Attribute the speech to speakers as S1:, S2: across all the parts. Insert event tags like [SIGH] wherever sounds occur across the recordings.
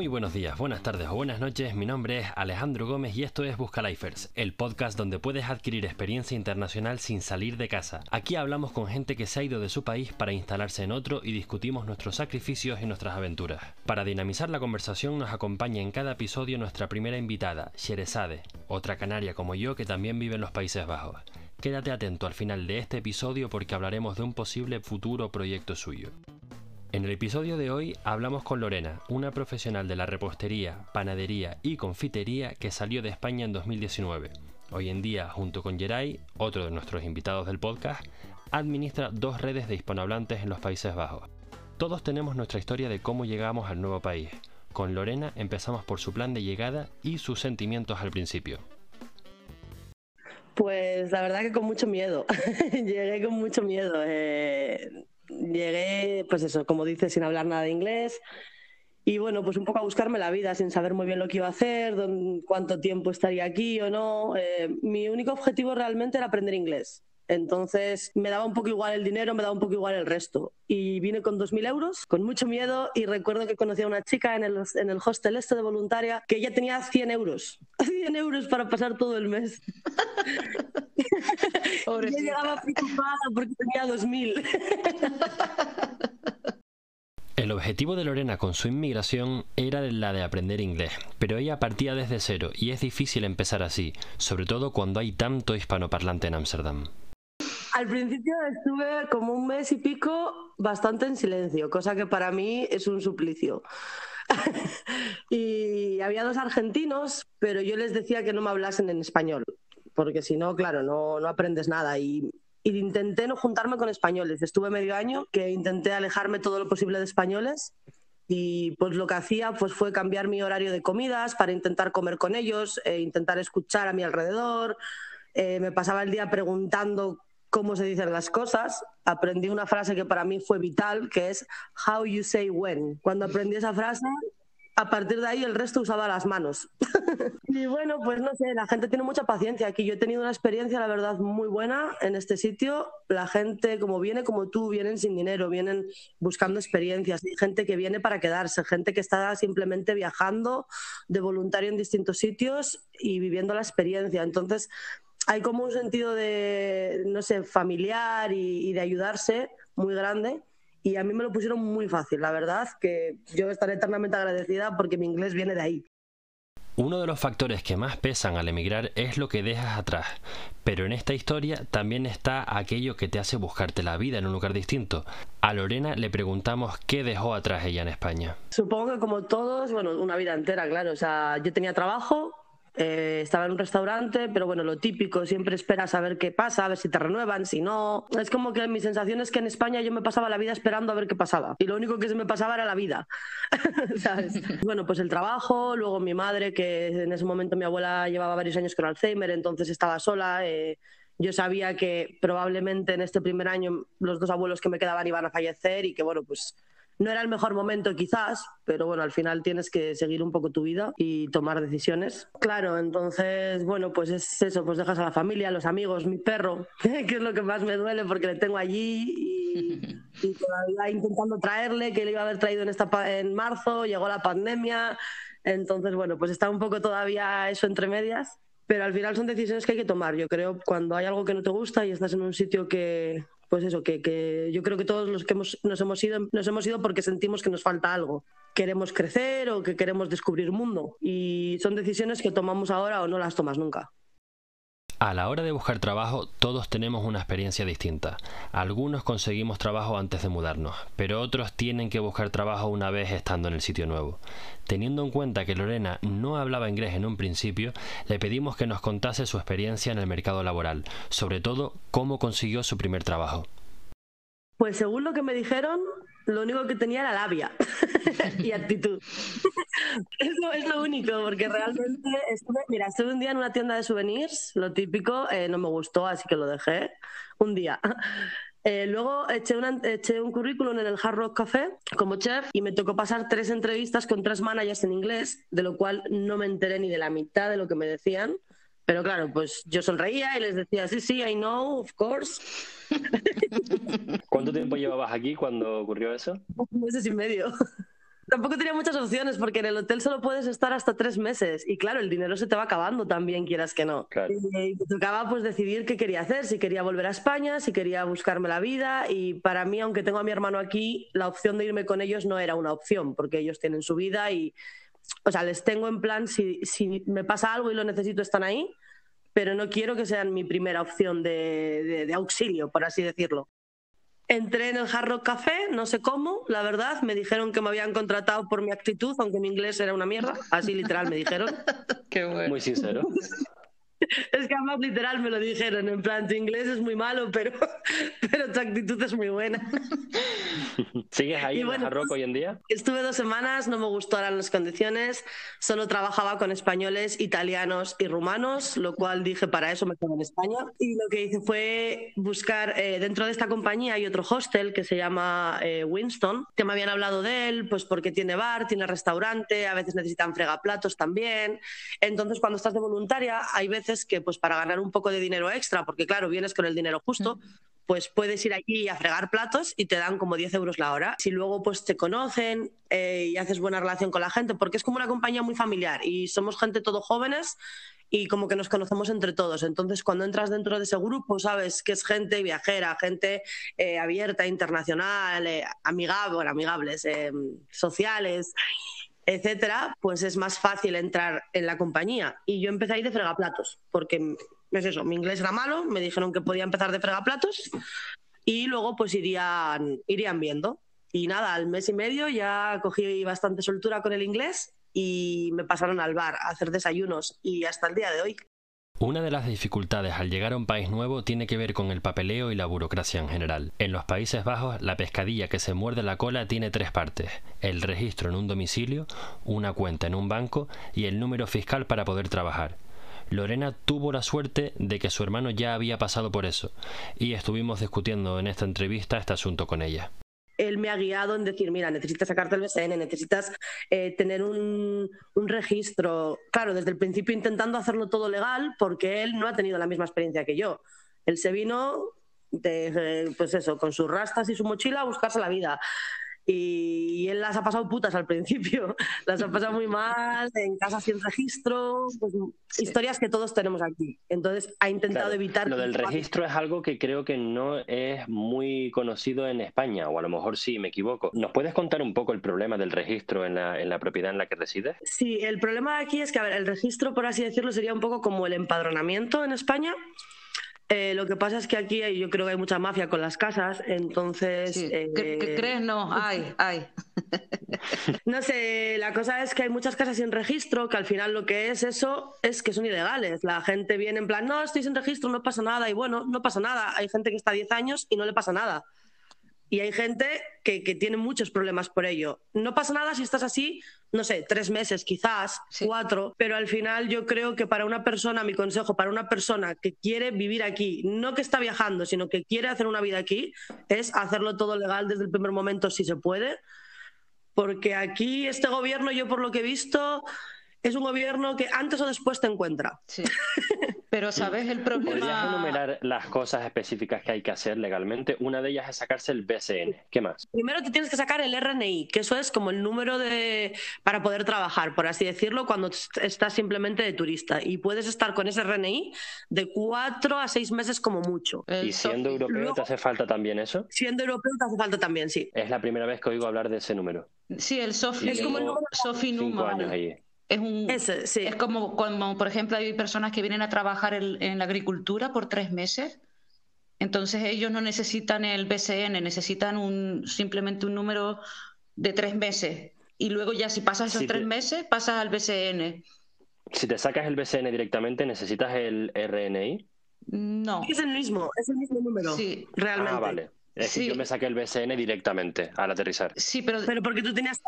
S1: Muy buenos días, buenas tardes o buenas noches. Mi nombre es Alejandro Gómez y esto es Busca Lifers, el podcast donde puedes adquirir experiencia internacional sin salir de casa. Aquí hablamos con gente que se ha ido de su país para instalarse en otro y discutimos nuestros sacrificios y nuestras aventuras. Para dinamizar la conversación nos acompaña en cada episodio nuestra primera invitada, Sherezade, otra canaria como yo que también vive en los Países Bajos. Quédate atento al final de este episodio porque hablaremos de un posible futuro proyecto suyo. En el episodio de hoy hablamos con Lorena, una profesional de la repostería, panadería y confitería que salió de España en 2019. Hoy en día, junto con Geray, otro de nuestros invitados del podcast, administra dos redes de hispanohablantes en los Países Bajos. Todos tenemos nuestra historia de cómo llegamos al nuevo país. Con Lorena empezamos por su plan de llegada y sus sentimientos al principio.
S2: Pues la verdad que con mucho miedo. [LAUGHS] Llegué con mucho miedo. Eh, llegué, pues eso, como dices, sin hablar nada de inglés. Y bueno, pues un poco a buscarme la vida sin saber muy bien lo que iba a hacer, cuánto tiempo estaría aquí o no. Eh, mi único objetivo realmente era aprender inglés. Entonces me daba un poco igual el dinero, me daba un poco igual el resto. Y vine con 2.000 euros, con mucho miedo, y recuerdo que conocí a una chica en el, en el hostel este de voluntaria que ella tenía 100 euros. [LAUGHS] 100 euros para pasar todo el mes. [LAUGHS] yo llegaba preocupada porque tenía 2.000.
S1: El objetivo de Lorena con su inmigración era la de aprender inglés, pero ella partía desde cero y es difícil empezar así, sobre todo cuando hay tanto hispanoparlante en Ámsterdam.
S2: Al principio estuve como un mes y pico bastante en silencio, cosa que para mí es un suplicio. [LAUGHS] y había dos argentinos, pero yo les decía que no me hablasen en español, porque si no, claro, no, no aprendes nada. Y, intenté no juntarme con españoles. Estuve medio año que intenté alejarme todo lo posible de españoles. Y pues lo que hacía pues, fue cambiar mi horario de comidas para intentar comer con ellos, e intentar escuchar a mi alrededor. Eh, me pasaba el día preguntando cómo se dicen las cosas, aprendí una frase que para mí fue vital, que es how you say when. Cuando aprendí esa frase, a partir de ahí el resto usaba las manos. [LAUGHS] y bueno, pues no sé, la gente tiene mucha paciencia aquí. Yo he tenido una experiencia, la verdad, muy buena en este sitio. La gente, como viene como tú, vienen sin dinero, vienen buscando experiencias. Hay gente que viene para quedarse, gente que está simplemente viajando de voluntario en distintos sitios y viviendo la experiencia. Entonces, hay como un sentido de, no sé, familiar y, de ayudarse muy grande. Y a mí me lo pusieron muy fácil, la verdad, que yo estaré eternamente agradecida porque mi inglés viene de ahí.
S1: Uno de los factores que más pesan al emigrar es lo que dejas atrás, pero en esta historia también está aquello que te hace buscarte la vida en un lugar distinto. A Lorena le preguntamos qué dejó atrás ella en España.
S2: Supongo que como todos, bueno, una vida entera, claro. O sea, yo tenía trabajo, eh, estaba en un restaurante, pero bueno, lo típico, siempre esperas a ver qué pasa, a ver si te renuevan, si no. Es como que mi sensación es que en España yo me pasaba la vida esperando a ver qué pasaba. Y lo único que se me pasaba era la vida. [LAUGHS] ¿Sabes? [LAUGHS] bueno, pues el trabajo, luego mi madre, que en ese momento mi abuela llevaba varios años con Alzheimer, entonces estaba sola. Eh, yo sabía que probablemente en este primer año los dos abuelos que me quedaban iban a fallecer y que, bueno, pues no era el mejor momento quizás, pero bueno, al final tienes que seguir un poco tu vida y tomar decisiones. Claro, entonces, bueno, pues es eso, pues dejas a la familia, a los amigos, mi perro, [LAUGHS] que es lo que más me duele porque le tengo allí y, todavía intentando traerle, que le iba a haber traído en, esta, en marzo, llegó la pandemia, entonces, bueno, pues está un poco todavía eso entre medias. Pero al final son decisiones que hay que tomar. Yo creo cuando hay algo que no te gusta y estás en un sitio que, pues eso, que, yo creo que todos los que nos hemos ido, nos hemos ido porque sentimos que nos falta algo. Queremos crecer o que queremos descubrir mundo. Y son decisiones que tomamos ahora o no las tomas nunca.
S1: A la hora de buscar trabajo, todos tenemos una experiencia distinta. Algunos conseguimos trabajo antes de mudarnos, pero otros tienen que buscar trabajo una vez estando en el sitio nuevo. Teniendo en cuenta que Lorena no hablaba inglés en un principio, le pedimos que nos contase su experiencia en el mercado laboral, sobre todo cómo consiguió su primer trabajo.
S2: Pues según lo que me dijeron, lo único que tenía era labia [LAUGHS] y actitud. [LAUGHS] Eso es lo único, porque realmente estuve, mira, estuve un día en una tienda de souvenirs, lo típico, eh, no me gustó, así que lo dejé un día. [LAUGHS] Eh, luego eché, eché, un currículum en el Hard Rock Café como chef y me tocó pasar tres entrevistas con tres managers en inglés, de lo cual no me enteré ni de la mitad de lo que me decían. Pero claro, pues yo sonreía y les decía, sí, sí, I know, of course. [LAUGHS]
S1: ¿Cuánto tiempo llevabas aquí cuando ocurrió eso?
S2: Un mes y medio. [LAUGHS] tampoco tenía muchas opciones porque en el hotel solo puedes estar hasta tres meses y claro, el dinero se te va acabando también, quieras que no. Y, me tocaba pues decidir qué quería hacer, si quería volver a España, si quería buscarme la vida y para mí, aunque tengo a mi hermano aquí, la opción de irme con ellos no era una opción porque ellos tienen su vida y, o sea, les tengo en plan, si, si me pasa algo y lo necesito, están ahí, pero no quiero que sean mi primera opción de, de auxilio, por así decirlo. Entré en el Hard Rock Café, no sé cómo, la verdad. Me dijeron que me habían contratado por mi actitud, aunque mi inglés era una mierda. Así literal me dijeron. [LAUGHS]
S3: Qué bueno.
S1: Muy sincero. [LAUGHS]
S2: Es que además literal me lo dijeron, en plan, tu inglés es muy malo, pero, [LAUGHS] pero tu actitud es muy buena. [LAUGHS]
S1: ¿Sigues ahí en el Rock hoy en día?
S2: Estuve dos semanas, no me gustaron las condiciones, solo trabajaba con españoles, italianos y rumanos, lo cual dije, para eso me quedo en España. Y lo que hice fue buscar, eh, dentro de esta compañía hay otro hostel que se llama eh, Winston, que me habían hablado de él, pues porque tiene bar, tiene restaurante, a veces necesitan fregaplatos también. Entonces, cuando estás de voluntaria, hay veces que pues para ganar un poco de dinero extra, porque claro, vienes con el dinero justo, pues puedes ir allí a fregar platos y te dan como 10 euros la hora. Si luego pues te conocen eh, y haces buena relación con la gente, porque es como una compañía muy familiar y somos gente todo jóvenes y como que nos conocemos entre todos. Entonces, cuando entras dentro de ese grupo, sabes que es gente viajera, gente eh, abierta, internacional, eh, amigable, amigables, sociales etcétera, pues es más fácil entrar en la compañía. Y yo empecé ahí de fregaplatos, porque es eso, mi inglés era malo, me dijeron que podía empezar de fregaplatos y luego pues irían, irían viendo. Y nada, al mes y medio ya cogí bastante soltura con el inglés y me pasaron al bar a hacer desayunos y hasta el día de hoy.
S1: Una de las dificultades al llegar a un país nuevo tiene que ver con el papeleo y la burocracia en general. En los Países Bajos, la pescadilla que se muerde la cola tiene tres partes. El registro en un domicilio, una cuenta en un banco y el número fiscal para poder trabajar. Lorena tuvo la suerte de que su hermano ya había pasado por eso, y estuvimos discutiendo en esta entrevista este asunto con ella
S2: él me ha guiado en decir, mira, necesitas sacarte el BSN, necesitas eh, tener un, registro, claro, desde el principio intentando hacerlo todo legal, porque él no ha tenido la misma experiencia que yo. Él se vino, de, pues eso, con sus rastas y su mochila a buscarse la vida y, él las ha pasado putas al principio, [LAUGHS] las ha pasado muy mal, en casa sin registro, pues, historias que todos tenemos aquí. Entonces ha intentado evitar...
S1: Lo del registro es algo que creo que no es muy conocido en España, o a lo mejor sí, me equivoco. ¿Nos puedes contar un poco el problema del registro en la, en la propiedad en la que resides?
S2: Sí, el problema aquí es que, a ver, el registro, por así decirlo, sería un poco como el empadronamiento en España. Eh, lo que pasa es que aquí yo creo que hay mucha mafia con las casas, entonces...
S3: Eh, ¿Qué, crees? No, hay, hay. [LAUGHS]
S2: no sé, la cosa es que hay muchas casas sin registro, que al final lo que es eso es que son ilegales. La gente viene en plan, no, estoy sin registro, no pasa nada, y bueno, no pasa nada. Hay gente que está 10 años y no le pasa nada. Y hay gente que, tiene muchos problemas por ello. No pasa nada si estás así, no sé, tres meses quizás, cuatro, pero al final yo creo que para una persona, mi consejo, para una persona que quiere vivir aquí, no que está viajando, sino que quiere hacer una vida aquí, es hacerlo todo legal desde el primer momento si se puede. Porque aquí este gobierno, yo por lo que he visto, es un gobierno que antes o después te encuentra.
S3: Sí. [LAUGHS] Pero sabes el problema.
S1: ¿Podrías enumerar las cosas específicas que hay que hacer legalmente? Una de ellas es sacarse el BSN. ¿Qué más?
S2: Primero te tienes que sacar el RNI, que eso es como el número de para poder trabajar, por así decirlo, cuando estás simplemente de turista. Y puedes estar con ese RNI de cuatro a seis meses como mucho.
S1: ¿Y siendo europeo te hace falta también eso?
S2: Siendo europeo te hace falta también, sí.
S1: Es la primera vez que oigo hablar de ese número.
S3: Sí, el SOFI.
S2: Es como el número
S3: SOFI
S1: Cinco años ahí.
S3: Es, un, es como, como, por ejemplo, hay personas que vienen a trabajar en, la agricultura por tres meses. Entonces ellos no necesitan el BCN, necesitan un, simplemente un número de tres meses. Y luego ya si pasas esos tres meses, pasas al BCN.
S1: Si te sacas el BCN directamente, ¿necesitas el RNI?
S3: No.
S2: Es el mismo, es el mismo número. Sí. Realmente.
S1: Ah, vale. Es yo me saqué el BCN directamente al aterrizar.
S3: Sí, pero...
S2: Pero porque tú tenías...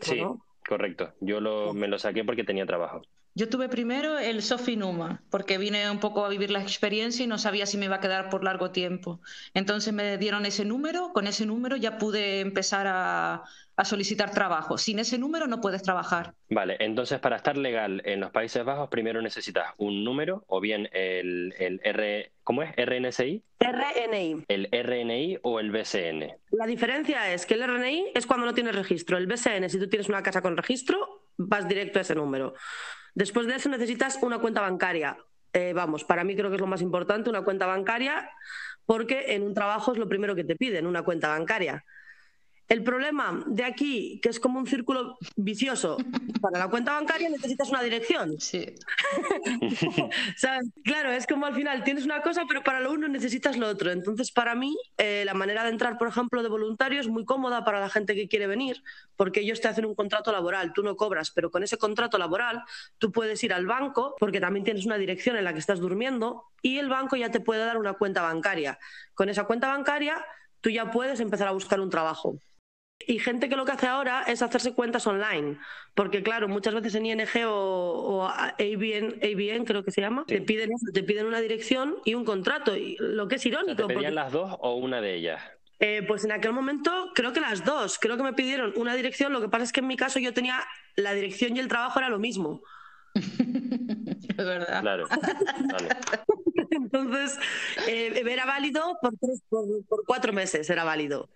S1: Sí. Correcto, yo lo, me lo saqué porque tenía trabajo.
S3: Yo tuve primero el Sofinuma, porque vine un poco a vivir la experiencia y no sabía si me iba a quedar por largo tiempo. Entonces me dieron ese número, con ese número ya pude empezar a, solicitar trabajo. Sin ese número no puedes trabajar.
S1: Vale, entonces para estar legal en los Países Bajos primero necesitas un número o bien el, el R, ¿cómo es? ¿RNSI?
S2: RNI.
S1: ¿El RNI o el BCN?
S2: La diferencia es que el RNI es cuando no tienes registro. El BCN, si tú tienes una casa con registro, vas directo a ese número. Después de eso necesitas una cuenta bancaria. Eh, vamos, para mí creo que es lo más importante, una cuenta bancaria, porque en un trabajo es lo primero que te piden, una cuenta bancaria. El problema de aquí, que es como un círculo vicioso, para la cuenta bancaria necesitas una dirección.
S3: Sí. [LAUGHS]
S2: Claro, es como al final tienes una cosa, pero para lo uno necesitas lo otro. Entonces, para mí, eh, la manera de entrar, por ejemplo, de voluntario es muy cómoda para la gente que quiere venir, porque ellos te hacen un contrato laboral, tú no cobras, pero con ese contrato laboral tú puedes ir al banco, porque también tienes una dirección en la que estás durmiendo, y el banco ya te puede dar una cuenta bancaria. Con esa cuenta bancaria tú ya puedes empezar a buscar un trabajo. Y gente que lo que hace ahora es hacerse cuentas online, porque claro, muchas veces en ING o, ABN, creo que se llama, te piden te piden una dirección y un contrato, y lo que es irónico.
S1: ¿Te pedían las dos o una de ellas?
S2: Eh, pues en aquel momento creo que las dos, creo que me pidieron una dirección, lo que pasa es que en mi caso yo tenía la dirección y el trabajo era lo mismo. [LAUGHS]
S3: es verdad.
S1: Claro. [LAUGHS]
S2: Entonces, eh, era válido por, por cuatro meses, era válido.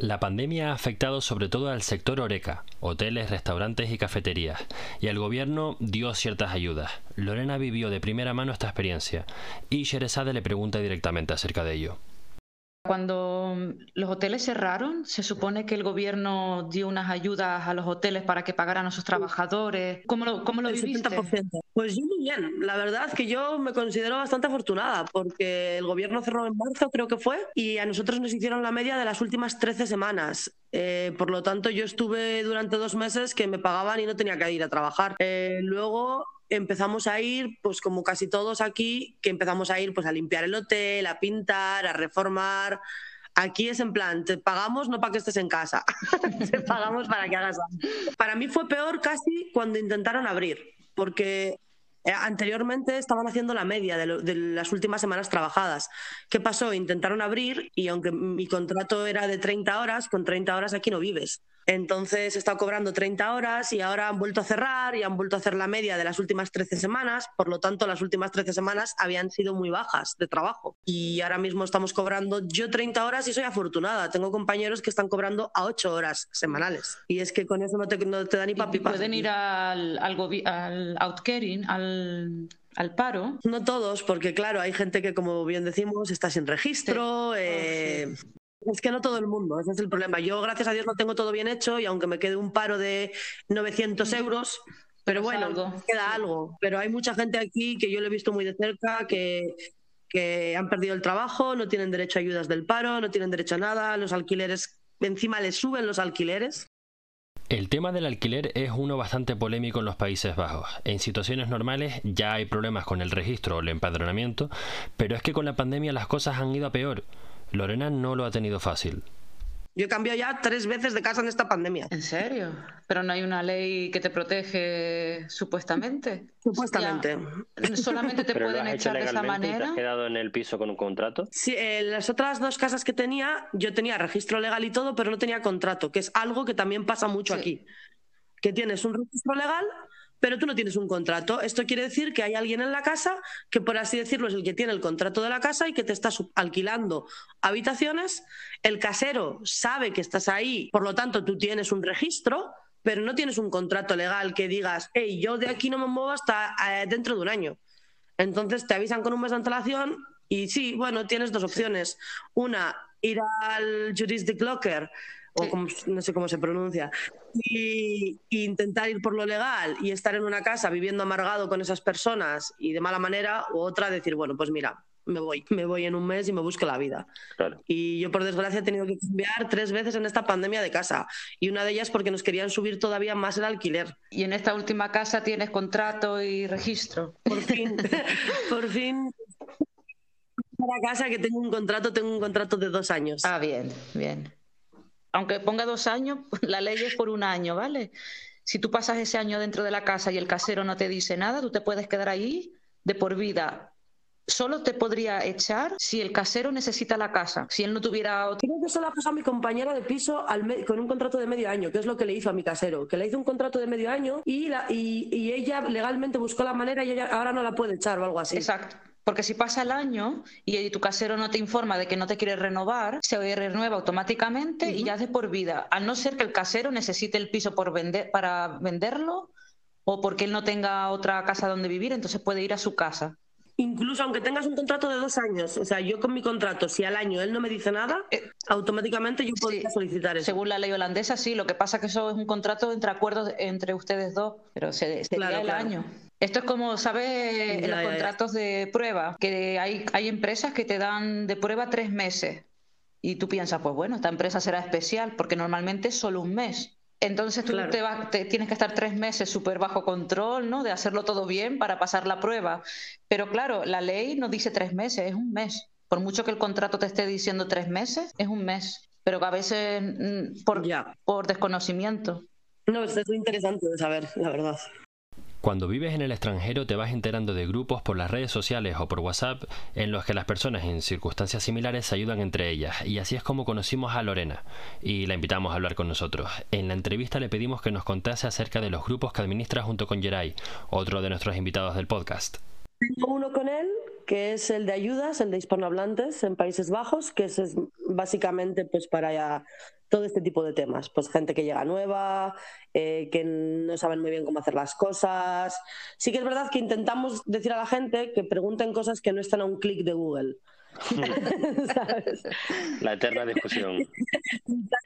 S1: La pandemia ha afectado sobre todo al sector Oreca, hoteles, restaurantes y cafeterías, y el gobierno dio ciertas ayudas. Lorena vivió de primera mano esta experiencia, y Sherezade le pregunta directamente acerca de ello.
S3: Cuando los hoteles cerraron, se supone que el gobierno dio unas ayudas a los hoteles para que pagaran a sus trabajadores. ¿Cómo lo, cómo lo viviste?
S2: Pues yo muy bien. La verdad es que yo me considero bastante afortunada porque el gobierno cerró en marzo, creo que fue, y a nosotros nos hicieron la media de las últimas 13 semanas. Eh, por lo tanto, yo estuve durante dos meses que me pagaban y no tenía que ir a trabajar. Eh, luego empezamos a ir, pues como casi todos aquí, que empezamos a ir pues a limpiar el hotel, a pintar, a reformar. Aquí es en plan, te pagamos no para que estés en casa, [LAUGHS] te pagamos para que hagas algo. Para mí fue peor casi cuando intentaron abrir, porque eh, anteriormente estaban haciendo la media de, de, las últimas semanas trabajadas. ¿Qué pasó? Intentaron abrir y aunque mi contrato era de 30 horas, con 30 horas aquí no vives. Entonces he estado cobrando 30 horas y ahora han vuelto a cerrar y han vuelto a hacer la media de las últimas 13 semanas. Por lo tanto, las últimas 13 semanas habían sido muy bajas de trabajo. Y ahora mismo estamos cobrando yo 30 horas y soy afortunada. Tengo compañeros que están cobrando a 8 horas semanales. Y es que con eso no te, no te da ni papi.
S3: ¿Pueden ir al, al, al outcaring, al al paro?
S2: No todos, porque claro, hay gente que, como bien decimos, está sin registro, eh, es que no todo el mundo, ese es el problema. Yo, gracias a Dios, no tengo todo bien hecho y aunque me quede un paro de 900 euros, pero bueno, queda algo. Pero hay mucha gente aquí que yo lo he visto muy de cerca que, que han perdido el trabajo, no tienen derecho a ayudas del paro, no tienen derecho a nada, los alquileres, encima les suben los alquileres.
S1: El tema del alquiler es uno bastante polémico en los Países Bajos. En situaciones normales ya hay problemas con el registro o el empadronamiento, pero es que con la pandemia las cosas han ido a peor. Lorena no lo ha tenido fácil.
S2: Yo he cambiado ya tres veces de casa en esta pandemia.
S3: ¿En serio? Pero no hay una ley que te protege supuestamente.
S2: Supuestamente.
S3: solamente te [LAUGHS] pueden echar de esa manera. ¿Te
S1: has quedado en el piso con un contrato?
S2: Sí, en eh, las otras dos casas que tenía, yo tenía registro legal y todo, pero no tenía contrato, que es algo que también pasa mucho aquí. Que tienes un registro legal, pero tú no tienes un contrato. Esto quiere decir que hay alguien en la casa que, por así decirlo, es el que tiene el contrato de la casa y que te está alquilando habitaciones. El casero sabe que estás ahí, por lo tanto, tú tienes un registro, pero no tienes un contrato legal que digas, hey, yo de aquí no me muevo hasta eh, dentro de un año. Entonces te avisan con un mes de antelación y sí, bueno, tienes dos opciones. Una, ir al jurisdic locker o no sé cómo se pronuncia, y, intentar ir por lo legal y estar en una casa viviendo amargado con esas personas y de mala manera, o otra decir, bueno, pues mira, me voy, me voy en un mes y me busco la vida. Y yo, por desgracia, he tenido que cambiar tres veces en esta pandemia de casa. Y una de ellas porque nos querían subir todavía más el alquiler.
S3: ¿Y en esta última casa tienes contrato y registro?
S2: Por fin, [LAUGHS] por fin. Para casa que tengo un contrato, tengo un contrato de dos años.
S3: Ah, bien, bien aunque ponga dos años, [LAUGHS] la ley es por un año, ¿vale? si tú pasas ese año dentro de la casa y el casero no te dice nada, tú te puedes quedar ahí de por vida solo te podría echar si el casero necesita la casa, si él no tuviera
S2: otro. Creo que eso le ha pasado a mi compañera de piso con un contrato de medio año, que es lo que le hizo a mi casero, que le hizo un contrato de medio año y, la, y, ella legalmente buscó la manera y ella ahora no la puede echar o algo así.
S3: Exacto. Porque si pasa el año y tu casero no te informa de que no te quiere renovar, se renueva automáticamente y ya de por vida. Al no ser que el casero necesite el piso por vender, para venderlo o porque él no tenga otra casa donde vivir, entonces puede ir a su casa.
S2: Incluso aunque tengas un contrato de dos años, o sea, yo con mi contrato, si al año él no me dice nada, eh, automáticamente yo podría solicitar eso.
S3: Según la ley holandesa, sí. Lo que pasa es que eso es un contrato entre acuerdos entre ustedes dos, pero se, sería el año. Esto es como, ¿sabes? En los contratos de prueba, que hay, hay empresas que te dan de prueba tres meses. Y tú piensas, pues bueno, esta empresa será especial, porque normalmente es solo un mes. Entonces tú te, tienes que estar tres meses súper bajo control, ¿no? De hacerlo todo bien para pasar la prueba. Pero claro, la ley no dice tres meses, es un mes. Por mucho que el contrato te esté diciendo tres meses, es un mes. Pero a veces mm, por, por desconocimiento.
S2: No, es muy interesante de saber, la verdad.
S1: Cuando vives en el extranjero te vas enterando de grupos por las redes sociales o por WhatsApp en los que las personas en circunstancias similares se ayudan entre ellas y así es como conocimos a Lorena y la invitamos a hablar con nosotros. En la entrevista le pedimos que nos contase acerca de los grupos que administra junto con Geray, otro de nuestros invitados del podcast.
S2: Uno con él que es el de ayudas, el de hispanohablantes en Países Bajos, que es básicamente pues para todo este tipo de temas. Pues gente que llega nueva, eh, que no saben muy bien cómo hacer las cosas. Sí que es verdad que intentamos decir a la gente que pregunten cosas que no están a un clic de Google. [LAUGHS]
S1: La eterna discusión.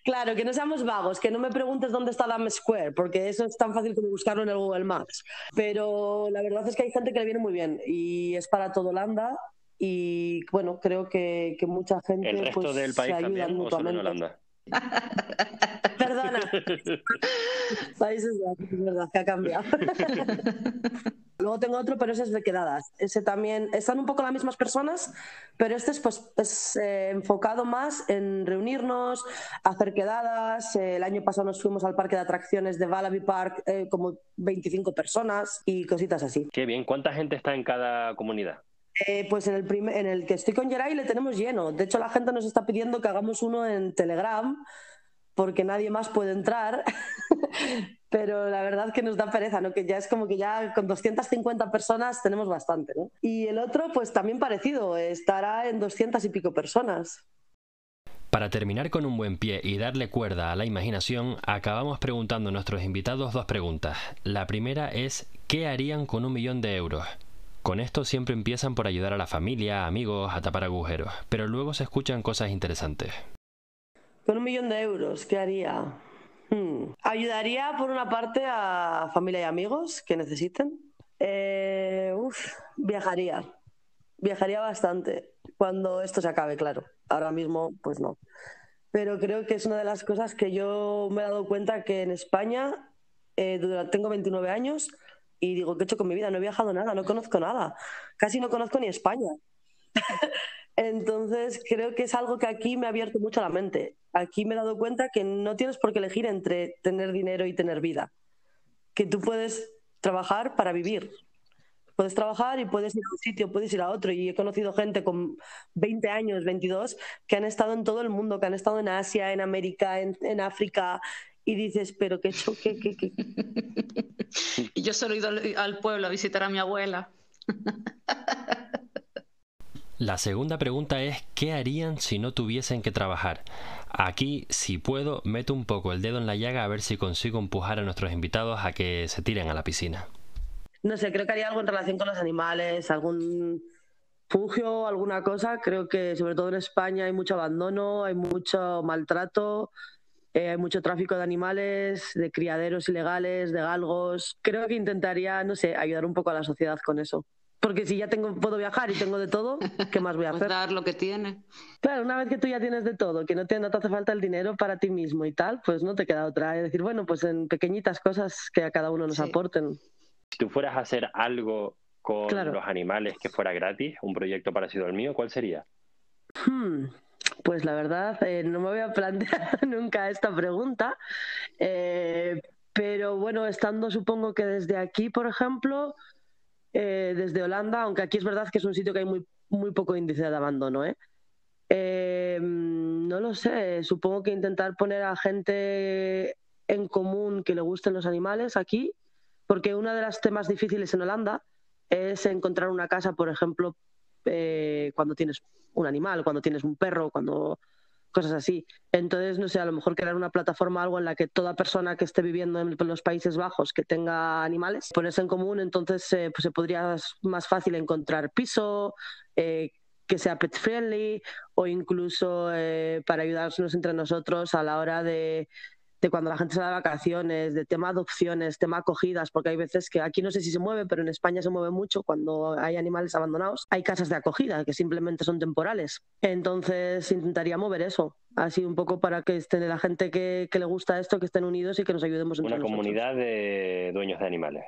S2: Claro, que no seamos vagos, que no me preguntes dónde está Dam Square, porque eso es tan fácil como buscarlo en el Google Maps. Pero la verdad es que hay gente que le viene muy bien y es para todo Holanda. Y bueno, creo que, mucha gente.
S1: ¿El resto
S2: pues,
S1: del país también solo en Holanda?
S2: Perdona. [LAUGHS] Países Bajos, es verdad que ha cambiado. [LAUGHS] Luego tengo otro, pero ese es de quedadas. Ese también están un poco las mismas personas, pero este es, pues, es eh, enfocado más en reunirnos, hacer quedadas. el año pasado nos fuimos al parque de atracciones de Valaby Park, eh, como 25 personas y cositas así.
S1: Qué bien. ¿Cuánta gente está en cada comunidad?
S2: Eh, pues en el, en el que estoy con Geray le tenemos lleno. De hecho, la gente nos está pidiendo que hagamos uno en Telegram porque nadie más puede entrar. [LAUGHS] Pero la verdad que nos da pereza, ¿no? Que ya es como que ya con 250 personas tenemos bastante, ¿no? Y el otro, pues también parecido, estará en 200 y pico personas.
S1: Para terminar con un buen pie y darle cuerda a la imaginación, acabamos preguntando a nuestros invitados dos preguntas. La primera es, ¿qué harían con un millón de euros? Con esto siempre empiezan por ayudar a la familia, amigos, a tapar agujeros, pero luego se escuchan cosas interesantes.
S2: Con un millón de euros, ¿qué haría? Hmm. Ayudaría por una parte a familia y amigos que necesiten. Eh, viajaría. Viajaría bastante cuando esto se acabe, claro. Ahora mismo, pues no. Pero creo que es una de las cosas que yo me he dado cuenta que en España, eh, tengo 29 años, y digo, ¿qué he hecho con mi vida? No he viajado nada, no conozco nada, casi no conozco ni España. [LAUGHS] Entonces, creo que es algo que aquí me ha abierto mucho la mente. Aquí me he dado cuenta que no tienes por qué elegir entre tener dinero y tener vida. Que tú puedes trabajar para vivir. Puedes trabajar y puedes ir a un sitio, puedes ir a otro. Y he conocido gente con 20 años, 22, que han estado en todo el mundo, que han estado en Asia, en América, en, en África, y dices, pero qué choque, qué, qué. [LAUGHS]
S3: y yo solo he ido al pueblo a visitar a mi abuela. [LAUGHS]
S1: La segunda pregunta es, ¿qué harían si no tuviesen que trabajar? Aquí, si puedo, meto un poco el dedo en la llaga a ver si consigo empujar a nuestros invitados a que se tiren a la piscina.
S2: No sé, creo que haría algo en relación con los animales, algún fugio, alguna cosa. Creo que sobre todo en España hay mucho abandono, hay mucho maltrato, eh, hay mucho tráfico de animales, de criaderos ilegales, de galgos. Creo que intentaría, no sé, ayudar un poco a la sociedad con eso. Porque si ya tengo, puedo viajar y tengo de todo, ¿qué más voy a [LAUGHS] pues hacer?
S3: dar lo que tiene.
S2: Claro, una vez que tú ya tienes de todo, que no te, no te hace falta el dinero para ti mismo y tal, pues no te queda otra. Es decir, bueno, pues en pequeñitas cosas que a cada uno nos aporten.
S1: Si tú fueras a hacer algo con los animales que fuera gratis, un proyecto parecido al mío, ¿cuál sería?
S2: Hmm. Pues la verdad, eh, no me voy a plantear [LAUGHS] nunca esta pregunta, eh, Pero bueno, estando supongo que desde aquí, por ejemplo, eh, desde Holanda, aunque aquí es verdad que es un sitio que hay muy, muy poco índice de abandono, ¿eh? Eh, no lo sé, supongo que intentar poner a gente en común que le gusten los animales aquí, porque uno de los temas difíciles en Holanda es encontrar una casa, por ejemplo, eh, cuando tienes un animal, cuando tienes un perro, cuando cosas así. Entonces, no sé, a lo mejor crear una plataforma, algo en la que toda persona que esté viviendo en los Países Bajos, que tenga animales, ponerse en común, entonces eh, pues se podría más fácil encontrar piso, eh, que sea pet friendly o incluso para ayudarnos entre nosotros a la hora de de cuando la gente se da de vacaciones, de tema adopciones, tema acogidas, porque hay veces que aquí no sé si se mueve, pero en España se mueve mucho cuando hay animales abandonados. Hay casas de acogida que simplemente son temporales. Entonces intentaría mover eso, así un poco para que estén la gente que, le gusta esto, que estén unidos y que nos ayudemos
S1: entre Una comunidad de dueños de animales.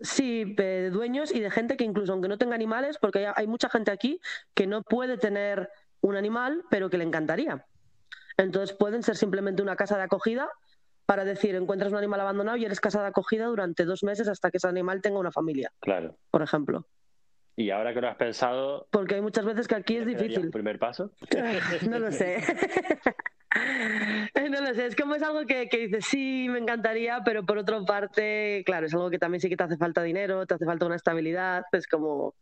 S2: Sí, de dueños y de gente que incluso aunque no tenga animales, porque hay mucha gente aquí que no puede tener un animal, pero que le encantaría. Entonces pueden ser simplemente una casa de acogida para decir, encuentras un animal abandonado y eres casa de acogida durante dos meses hasta que ese animal tenga una familia.
S1: Claro.
S2: Por ejemplo.
S1: ¿Y ahora que lo has pensado?
S2: Porque hay muchas veces que aquí es difícil. ¿El
S1: primer paso? [LAUGHS]
S2: no lo sé. [LAUGHS] no lo sé, es como es algo que, que dices, sí, me encantaría, pero por otra parte, claro, es algo que también sí que te hace falta dinero, te hace falta una estabilidad, es como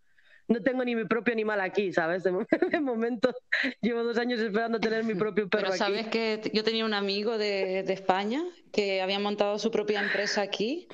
S2: no tengo ni mi propio animal aquí, ¿sabes? De, [LAUGHS] momento llevo dos años esperando tener mi propio perro
S3: Pero sabes que yo tenía un amigo de, España que había montado su propia empresa aquí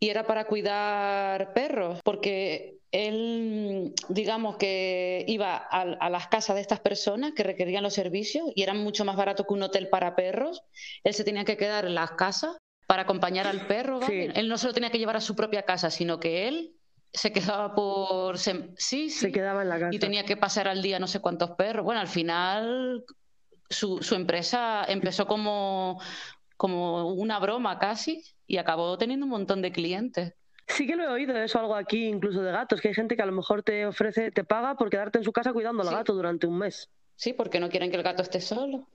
S3: y era para cuidar perros, porque él, digamos que iba a, las casas de estas personas que requerían los servicios y eran mucho más barato que un hotel para perros. Él se tenía que quedar en las casas para acompañar al perro. Él no solo tenía que llevar a su propia casa, sino que él se quedaba por... sí, sí.
S2: Se quedaba en la casa.
S3: Y tenía que pasar al día no sé cuántos perros. Bueno, al final su, su empresa empezó como, como una broma casi y acabó teniendo un montón de clientes.
S2: Sí que lo he oído eso algo aquí, incluso de gatos, que hay gente que a lo mejor te ofrece, te paga por quedarte en su casa cuidando al gato durante un mes.
S3: Sí, porque no quieren que el gato esté solo.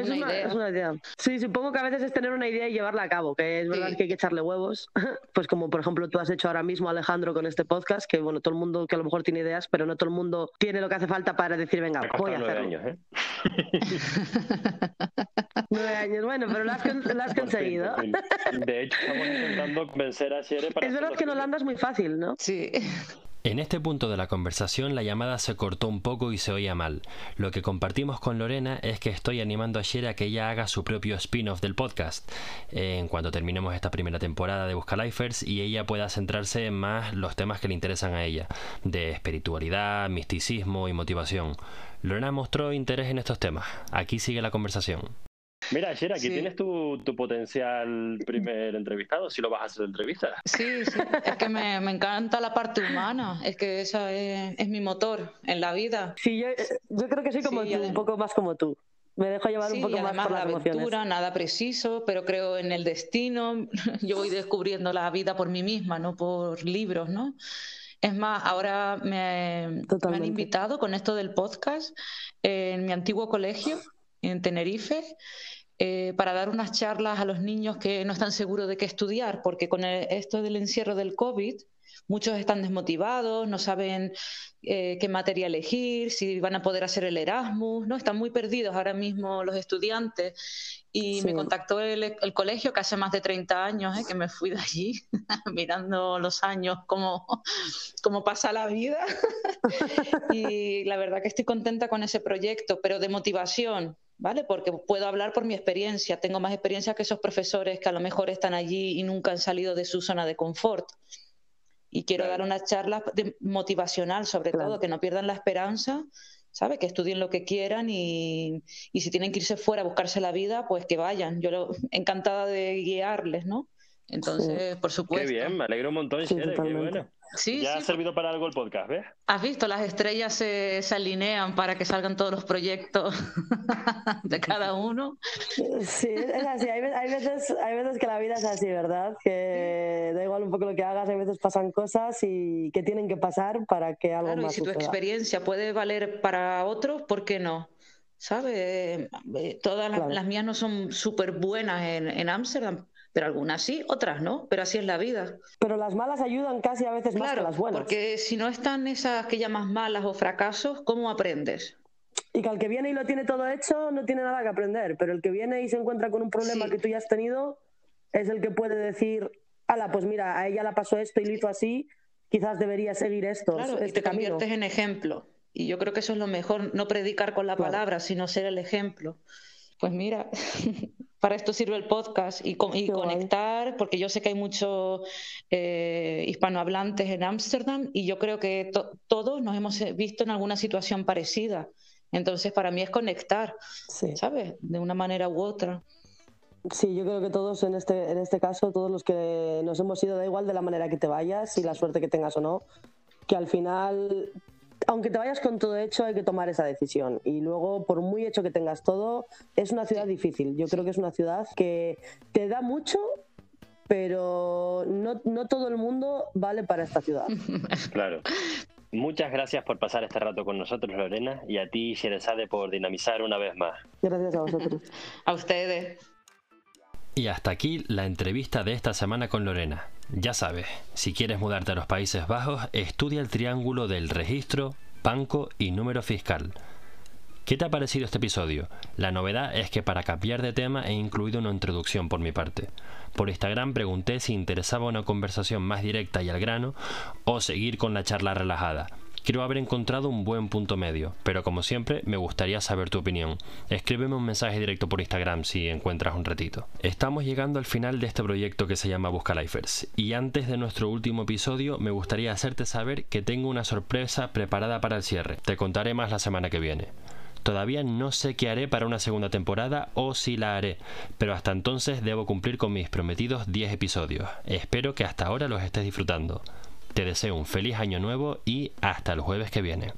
S3: Es,
S2: una, idea. Sí, supongo que a veces es tener una idea y llevarla a cabo, que es verdad que hay que echarle huevos. [LAUGHS] Pues como por ejemplo tú has hecho ahora mismo, Alejandro, con este podcast, que bueno, todo el mundo que a lo mejor tiene ideas, pero no todo el mundo tiene lo que hace falta para decir, venga, voy a hacerlo. Años, ¿eh? [LAUGHS] nueve años, bueno, pero lo has, conseguido. [LAUGHS]
S1: De hecho, estamos intentando convencer a Shere para...
S2: Es verdad que en Holanda es muy fácil, ¿no?
S3: Sí.
S1: En este punto de la conversación la llamada se cortó un poco y se oía mal. Lo que compartimos con Lorena es que estoy animando a a que ella haga su propio spin-off del podcast en cuanto terminemos esta primera temporada de Buscalifers y ella pueda centrarse en más los temas que le interesan a ella, de espiritualidad, misticismo y motivación. Lorena mostró interés en estos temas. Aquí sigue la conversación. Mira, Shera, aquí tienes tu, potencial primer entrevistado, si lo vas a hacer entrevista.
S3: Sí, sí, es que me, encanta la parte humana, es que esa es, mi motor en la vida.
S2: Sí, yo, yo creo que soy como tú, un poco más como tú. Me dejo llevar un poco más por las la aventura,
S3: nada preciso, pero creo en el destino. [LAUGHS] Yo voy descubriendo la vida por mí misma, no por libros, ¿no? Es más, ahora me, me han invitado con esto del podcast en mi antiguo colegio en Tenerife eh, para dar unas charlas a los niños que no están seguros de qué estudiar, porque con esto del encierro del COVID, muchos están desmotivados, no saben eh, qué materia elegir, si van a poder hacer el Erasmus, ¿no? Están muy perdidos ahora mismo los estudiantes. Y me contactó el, colegio que hace más de 30 años ¿eh? que me fui de allí, [LAUGHS] mirando los años, cómo, cómo pasa la vida. [LAUGHS] y la verdad que estoy contenta con ese proyecto, pero de motivación, ¿vale? Porque puedo hablar por mi experiencia, tengo más experiencia que esos profesores que a lo mejor están allí y nunca han salido de su zona de confort. Y quiero dar una charla de motivacional, sobre todo, que no pierdan la esperanza, ¿sabe? Que estudien lo que quieran y, y, si tienen que irse fuera a buscarse la vida, pues que vayan. Yo lo, [LAUGHS] encantada de guiarles, ¿no? Entonces, por supuesto.
S1: Qué bien, me alegro un montón, qué bueno. Sí, ya ha servido para algo el podcast, ¿ves?
S3: Has visto, las estrellas se, se alinean para que salgan todos los proyectos [LAUGHS] de cada uno.
S2: Sí, es así. Hay, veces, hay veces que la vida es así, ¿verdad? Que da igual un poco lo que hagas, hay veces pasan cosas y que tienen que pasar para que algo claro,
S3: más
S2: y si
S3: tu experiencia puede valer para otros, ¿por qué no? ¿Sabes? Eh, todas las, mías no son súper buenas en Ámsterdam, Pero algunas sí, otras no, pero así es la vida.
S2: Pero las malas ayudan casi a veces más que las buenas.
S3: Porque si no están esas que llamas malas o fracasos, ¿cómo aprendes?
S2: Y que al que viene y lo tiene todo hecho no tiene nada que aprender, pero el que viene y se encuentra con un problema que tú ya has tenido es el que puede decir, ala, pues mira, a ella la pasó esto y lo hizo así, quizás debería seguir esto.
S3: Claro,
S2: este
S3: y te conviertes en ejemplo. Y yo creo que eso es lo mejor, no predicar con la palabra, sino ser el ejemplo. Pues mira, [LAUGHS] para esto sirve el podcast y, conectar, porque yo sé que hay muchos eh, hispanohablantes en Ámsterdam y yo creo que todos nos hemos visto en alguna situación parecida. Entonces, para mí es conectar, ¿sabes? De una manera u otra.
S2: Sí, yo creo que todos en este, en este caso, todos los que nos hemos ido, da igual de la manera que te vayas y la suerte que tengas o no, que al final, aunque te vayas con todo hecho, hay que tomar esa decisión. Y luego, por muy hecho que tengas todo, es una ciudad difícil. Yo creo que es una ciudad que te da mucho, pero no, no todo el mundo vale para esta ciudad. [LAUGHS]
S1: Claro. Muchas gracias por pasar este rato con nosotros, Lorena, y a ti, Sherezade, por dinamizar una vez más.
S2: Gracias a vosotros. [LAUGHS]
S3: a ustedes.
S1: Y hasta aquí la entrevista de esta semana con Lorena. Ya sabes, si quieres mudarte a los Países Bajos, estudia el triángulo del registro, banco y número fiscal. ¿Qué te ha parecido este episodio? La novedad es que para cambiar de tema he incluido una introducción por mi parte. Por Instagram pregunté si interesaba una conversación más directa y al grano o seguir con la charla relajada. Quiero haber encontrado un buen punto medio, pero como siempre me gustaría saber tu opinión. Escríbeme un mensaje directo por Instagram si encuentras un ratito. Estamos llegando al final de este proyecto que se llama Busca Lifers, y antes de nuestro último episodio me gustaría hacerte saber que tengo una sorpresa preparada para el cierre. Te contaré más la semana que viene. Todavía no sé qué haré para una segunda temporada o si la haré, pero hasta entonces debo cumplir con mis prometidos 10 episodios. Espero que hasta ahora los estés disfrutando. Te deseo un feliz año nuevo y hasta el jueves que viene.